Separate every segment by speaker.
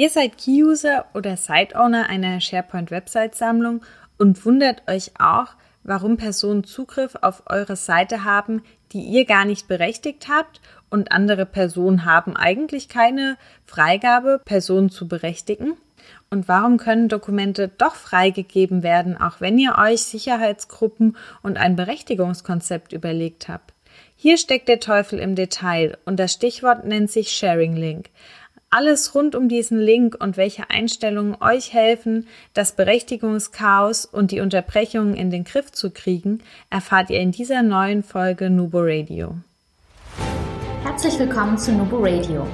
Speaker 1: Ihr seid Key-User oder Site-Owner einer SharePoint-Website-Sammlung und wundert euch auch, warum Personen Zugriff auf eure Seite haben, die ihr gar nicht berechtigt habt und andere Personen haben eigentlich keine Freigabe, Personen zu berechtigen? Und warum können Dokumente doch freigegeben werden, auch wenn ihr euch Sicherheitsgruppen und ein Berechtigungskonzept überlegt habt? Hier steckt der Teufel im Detail und das Stichwort nennt sich Sharing Link. Alles rund um diesen Link und welche Einstellungen euch helfen, das Berechtigungschaos und die Unterbrechungen in den Griff zu kriegen, erfahrt ihr in dieser neuen Folge Nubo Radio.
Speaker 2: Herzlich willkommen zu Nubo Radio,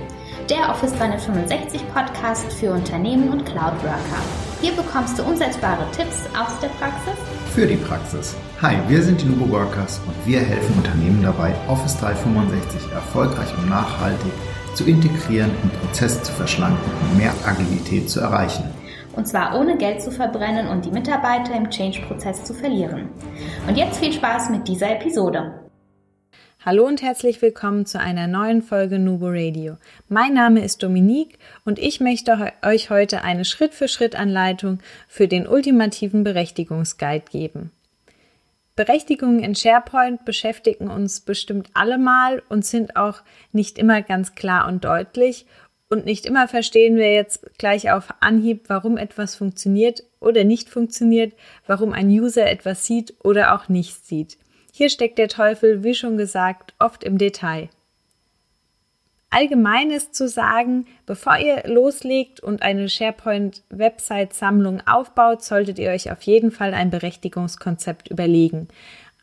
Speaker 2: der Office 365 Podcast für Unternehmen und Cloud Worker. Hier bekommst du umsetzbare Tipps aus der Praxis
Speaker 3: für die Praxis. Hi, wir sind die Nubo Workers und wir helfen Unternehmen dabei, Office 365 erfolgreich und nachhaltig zu integrieren, den Prozess zu verschlanken und mehr Agilität zu erreichen.
Speaker 2: Und zwar ohne Geld zu verbrennen und die Mitarbeiter im Change-Prozess zu verlieren. Und jetzt viel Spaß mit dieser Episode.
Speaker 1: Hallo und herzlich willkommen zu einer neuen Folge Nubo Radio. Mein Name ist Dominique und ich möchte euch heute eine Schritt-für-Schritt-Anleitung für den ultimativen Berechtigungsguide geben. Berechtigungen in SharePoint beschäftigen uns bestimmt alle mal und sind auch nicht immer ganz klar und deutlich. Und nicht immer verstehen wir jetzt gleich auf Anhieb, warum etwas funktioniert oder nicht funktioniert, warum ein User etwas sieht oder auch nicht sieht. Hier steckt der Teufel, wie schon gesagt, oft im Detail. Allgemeines zu sagen, bevor ihr loslegt und eine SharePoint-Website-Sammlung aufbaut, solltet ihr euch auf jeden Fall ein Berechtigungskonzept überlegen.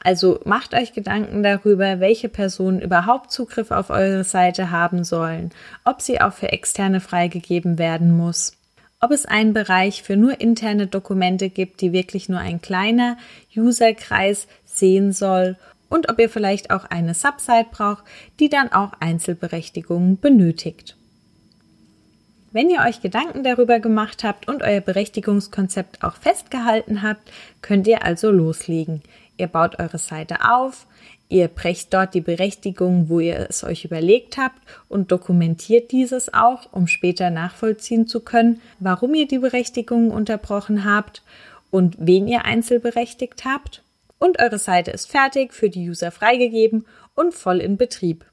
Speaker 1: Also macht euch Gedanken darüber, welche Personen überhaupt Zugriff auf eure Seite haben sollen, ob sie auch für externe freigegeben werden muss, ob es einen Bereich für nur interne Dokumente gibt, die wirklich nur ein kleiner Userkreis sehen soll und ob ihr vielleicht auch eine Subsite braucht, die dann auch Einzelberechtigungen benötigt. Wenn ihr euch Gedanken darüber gemacht habt und euer Berechtigungskonzept auch festgehalten habt, könnt ihr also loslegen. Ihr baut eure Seite auf, ihr brecht dort die Berechtigung, wo ihr es euch überlegt habt und dokumentiert dieses auch, um später nachvollziehen zu können, warum ihr die Berechtigungen unterbrochen habt und wen ihr einzelberechtigt habt und eure Seite ist fertig, für die User freigegeben und voll in Betrieb.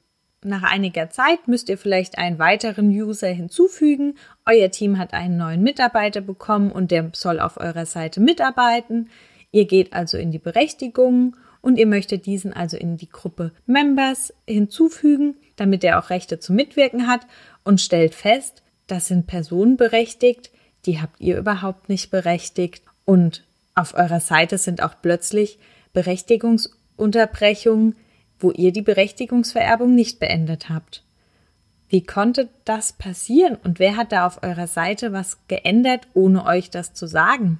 Speaker 1: Nach einiger Zeit müsst ihr vielleicht einen weiteren User hinzufügen. Euer Team hat einen neuen Mitarbeiter bekommen und der soll auf eurer Seite mitarbeiten. Ihr geht also in die Berechtigungen und ihr möchtet diesen also in die Gruppe Members hinzufügen, damit er auch Rechte zum Mitwirken hat und stellt fest, das sind Personen berechtigt, die habt ihr überhaupt nicht berechtigt und auf eurer Seite sind auch plötzlich Berechtigungsunterbrechung, wo ihr die Berechtigungsvererbung nicht beendet habt. Wie konnte das passieren und wer hat da auf eurer Seite was geändert, ohne euch das zu sagen?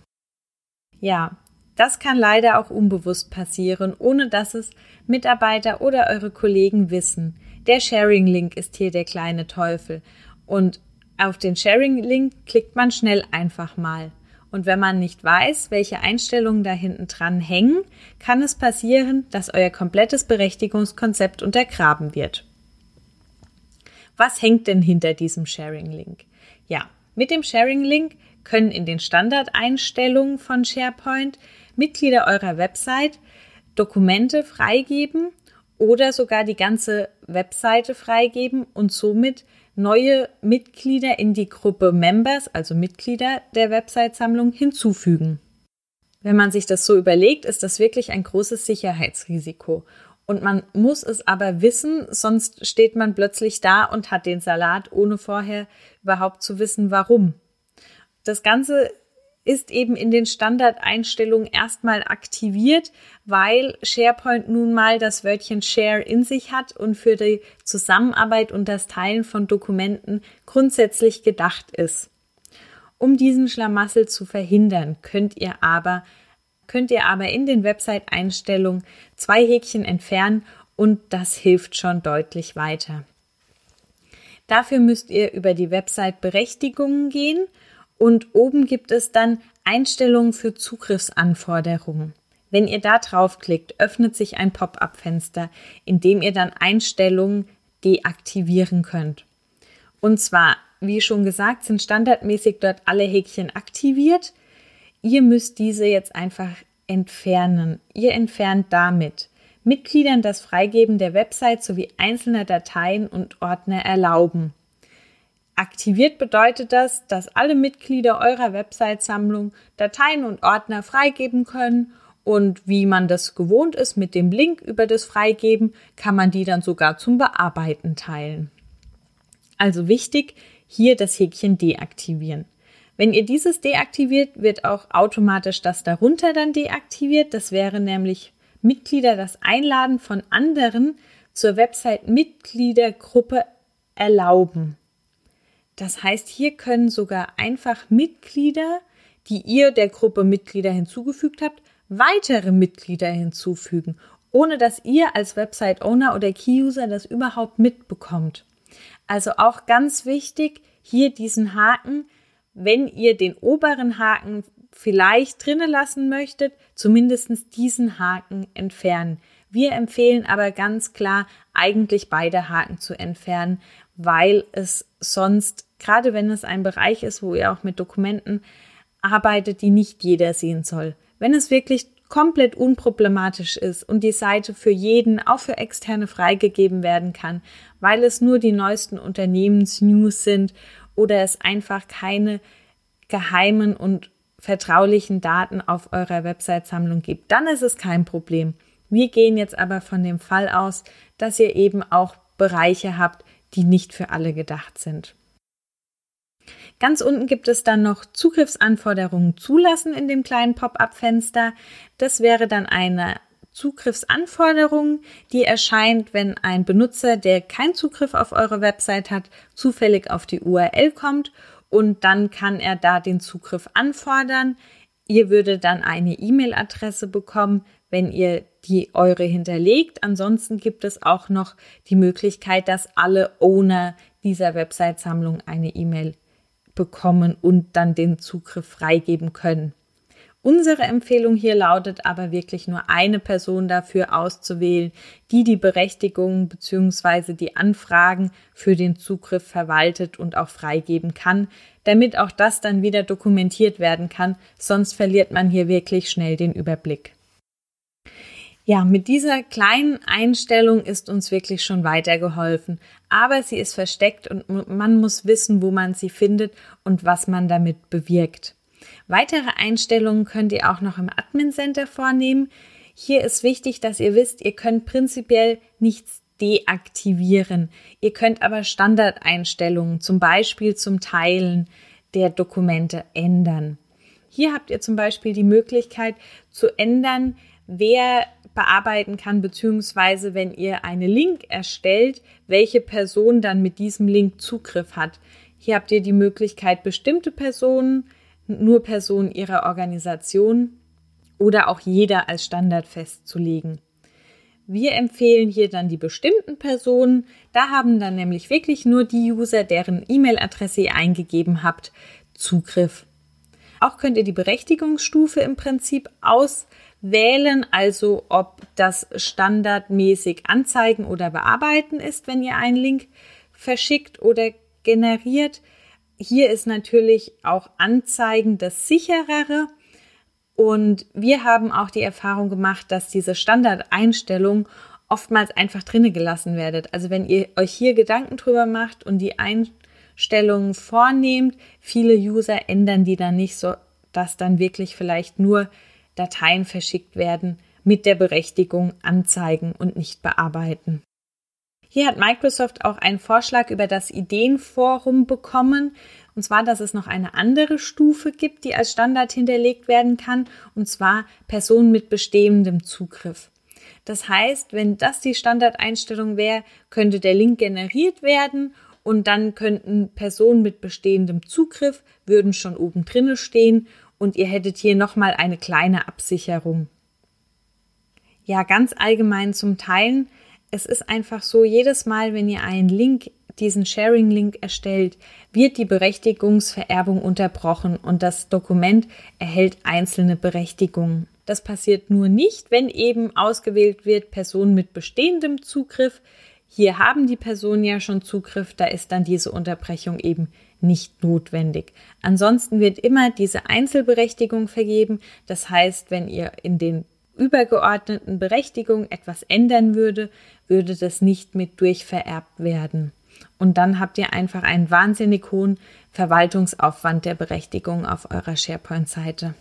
Speaker 1: Ja, das kann leider auch unbewusst passieren, ohne dass es Mitarbeiter oder eure Kollegen wissen. Der Sharing-Link ist hier der kleine Teufel. Und auf den Sharing-Link klickt man schnell einfach mal. Und wenn man nicht weiß, welche Einstellungen da hinten dran hängen, kann es passieren, dass euer komplettes Berechtigungskonzept untergraben wird. Was hängt denn hinter diesem Sharing-Link? Ja, mit dem Sharing-Link können in den Standardeinstellungen von SharePoint Mitglieder eurer Website Dokumente freigeben oder sogar die ganze Webseite freigeben und somit neue Mitglieder in die Gruppe Members, also Mitglieder der Website-Sammlung, hinzufügen. Wenn man sich das so überlegt, ist das wirklich ein großes Sicherheitsrisiko. Und man muss es aber wissen, sonst steht man plötzlich da und hat den Salat, ohne vorher überhaupt zu wissen, warum. Das Ganze ist eben in den Standardeinstellungen erstmal aktiviert, weil SharePoint nun mal das Wörtchen Share in sich hat und für die Zusammenarbeit und das Teilen von Dokumenten grundsätzlich gedacht ist. Um diesen Schlamassel zu verhindern, könnt ihr aber könnt ihr aber in den Website-Einstellungen zwei Häkchen entfernen und das hilft schon deutlich weiter. Dafür müsst ihr über die Website-Berechtigungen gehen und oben gibt es dann Einstellungen für Zugriffsanforderungen. Wenn ihr da draufklickt, öffnet sich ein Pop-up-Fenster, in dem ihr dann Einstellungen deaktivieren könnt. Und zwar wie schon gesagt, sind standardmäßig dort alle Häkchen aktiviert. Ihr müsst diese jetzt einfach entfernen. Ihr entfernt damit Mitgliedern das Freigeben der Website sowie einzelner Dateien und Ordner erlauben. Aktiviert bedeutet das, dass alle Mitglieder eurer Website-Sammlung Dateien und Ordner freigeben können und wie man das gewohnt ist mit dem Link über das Freigeben, kann man die dann sogar zum Bearbeiten teilen. Also wichtig, hier das Häkchen deaktivieren. Wenn ihr dieses deaktiviert, wird auch automatisch das darunter dann deaktiviert. Das wäre nämlich Mitglieder das Einladen von anderen zur Website Mitgliedergruppe erlauben. Das heißt, hier können sogar einfach Mitglieder, die ihr der Gruppe Mitglieder hinzugefügt habt, weitere Mitglieder hinzufügen, ohne dass ihr als Website-Owner oder Key-User das überhaupt mitbekommt. Also auch ganz wichtig, hier diesen Haken, wenn ihr den oberen Haken vielleicht drinnen lassen möchtet, zumindest diesen Haken entfernen. Wir empfehlen aber ganz klar, eigentlich beide Haken zu entfernen, weil es sonst, gerade wenn es ein Bereich ist, wo ihr auch mit Dokumenten arbeitet, die nicht jeder sehen soll. Wenn es wirklich komplett unproblematisch ist und die Seite für jeden, auch für Externe freigegeben werden kann, weil es nur die neuesten Unternehmensnews sind oder es einfach keine geheimen und vertraulichen Daten auf eurer Website-Sammlung gibt, dann ist es kein Problem. Wir gehen jetzt aber von dem Fall aus, dass ihr eben auch Bereiche habt, die nicht für alle gedacht sind. Ganz unten gibt es dann noch Zugriffsanforderungen zulassen in dem kleinen Pop-up-Fenster. Das wäre dann eine Zugriffsanforderung, die erscheint, wenn ein Benutzer, der keinen Zugriff auf eure Website hat, zufällig auf die URL kommt und dann kann er da den Zugriff anfordern. Ihr würdet dann eine E-Mail-Adresse bekommen, wenn ihr die eure hinterlegt. Ansonsten gibt es auch noch die Möglichkeit, dass alle Owner dieser Website-Sammlung eine E-Mail bekommen und dann den Zugriff freigeben können. Unsere Empfehlung hier lautet aber wirklich nur eine Person dafür auszuwählen, die die Berechtigung bzw. die Anfragen für den Zugriff verwaltet und auch freigeben kann, damit auch das dann wieder dokumentiert werden kann, sonst verliert man hier wirklich schnell den Überblick. Ja, mit dieser kleinen Einstellung ist uns wirklich schon weitergeholfen, aber sie ist versteckt und man muss wissen, wo man sie findet und was man damit bewirkt. Weitere Einstellungen könnt ihr auch noch im Admin Center vornehmen. Hier ist wichtig, dass ihr wisst, ihr könnt prinzipiell nichts deaktivieren. Ihr könnt aber Standardeinstellungen, zum Beispiel zum Teilen der Dokumente, ändern. Hier habt ihr zum Beispiel die Möglichkeit zu ändern, wer bearbeiten kann, beziehungsweise wenn ihr einen Link erstellt, welche Person dann mit diesem Link Zugriff hat. Hier habt ihr die Möglichkeit, bestimmte Personen nur Personen ihrer Organisation oder auch jeder als Standard festzulegen. Wir empfehlen hier dann die bestimmten Personen. Da haben dann nämlich wirklich nur die User, deren E-Mail-Adresse ihr eingegeben habt, Zugriff. Auch könnt ihr die Berechtigungsstufe im Prinzip auswählen, also ob das standardmäßig anzeigen oder bearbeiten ist, wenn ihr einen Link verschickt oder generiert. Hier ist natürlich auch Anzeigen das sicherere. Und wir haben auch die Erfahrung gemacht, dass diese Standardeinstellung oftmals einfach drinne gelassen werdet. Also wenn ihr euch hier Gedanken drüber macht und die Einstellungen vornehmt, viele User ändern die dann nicht so, dass dann wirklich vielleicht nur Dateien verschickt werden mit der Berechtigung anzeigen und nicht bearbeiten. Hier hat Microsoft auch einen Vorschlag über das Ideenforum bekommen, und zwar, dass es noch eine andere Stufe gibt, die als Standard hinterlegt werden kann, und zwar Personen mit bestehendem Zugriff. Das heißt, wenn das die Standardeinstellung wäre, könnte der Link generiert werden und dann könnten Personen mit bestehendem Zugriff würden schon oben drinne stehen und ihr hättet hier nochmal eine kleine Absicherung. Ja, ganz allgemein zum Teilen es ist einfach so, jedes Mal, wenn ihr einen Link, diesen Sharing-Link erstellt, wird die Berechtigungsvererbung unterbrochen und das Dokument erhält einzelne Berechtigungen. Das passiert nur nicht, wenn eben ausgewählt wird Personen mit bestehendem Zugriff. Hier haben die Personen ja schon Zugriff, da ist dann diese Unterbrechung eben nicht notwendig. Ansonsten wird immer diese Einzelberechtigung vergeben. Das heißt, wenn ihr in den übergeordneten Berechtigungen etwas ändern würde, würde das nicht mit durchvererbt werden. Und dann habt ihr einfach einen wahnsinnig hohen Verwaltungsaufwand der Berechtigung auf eurer SharePoint-Seite.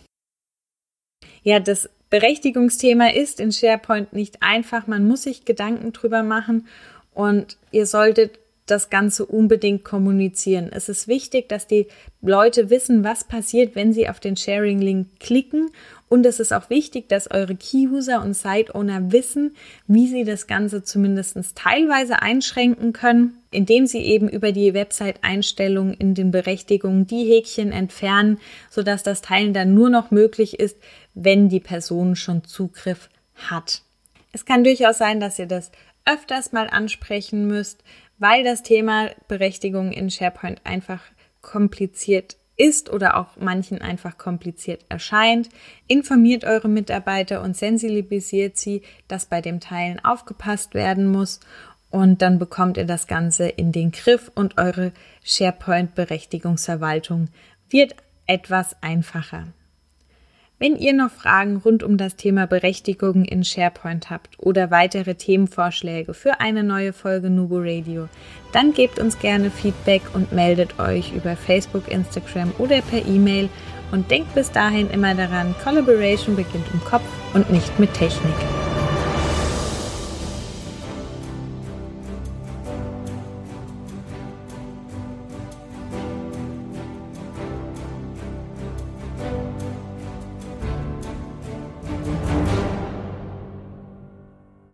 Speaker 1: Ja, das Berechtigungsthema ist in SharePoint nicht einfach. Man muss sich Gedanken drüber machen und ihr solltet das Ganze unbedingt kommunizieren. Es ist wichtig, dass die Leute wissen, was passiert, wenn sie auf den Sharing-Link klicken. Und es ist auch wichtig, dass eure Key-User und Site-Owner wissen, wie sie das Ganze zumindest teilweise einschränken können, indem sie eben über die Website-Einstellungen in den Berechtigungen die Häkchen entfernen, sodass das Teilen dann nur noch möglich ist, wenn die Person schon Zugriff hat. Es kann durchaus sein, dass ihr das öfters mal ansprechen müsst, weil das Thema Berechtigung in SharePoint einfach kompliziert ist oder auch manchen einfach kompliziert erscheint. Informiert eure Mitarbeiter und sensibilisiert sie, dass bei dem Teilen aufgepasst werden muss und dann bekommt ihr das Ganze in den Griff und eure SharePoint-Berechtigungsverwaltung wird etwas einfacher. Wenn ihr noch Fragen rund um das Thema Berechtigungen in SharePoint habt oder weitere Themenvorschläge für eine neue Folge Nubo Radio, dann gebt uns gerne Feedback und meldet euch über Facebook, Instagram oder per E-Mail und denkt bis dahin immer daran, Collaboration beginnt im Kopf und nicht mit Technik.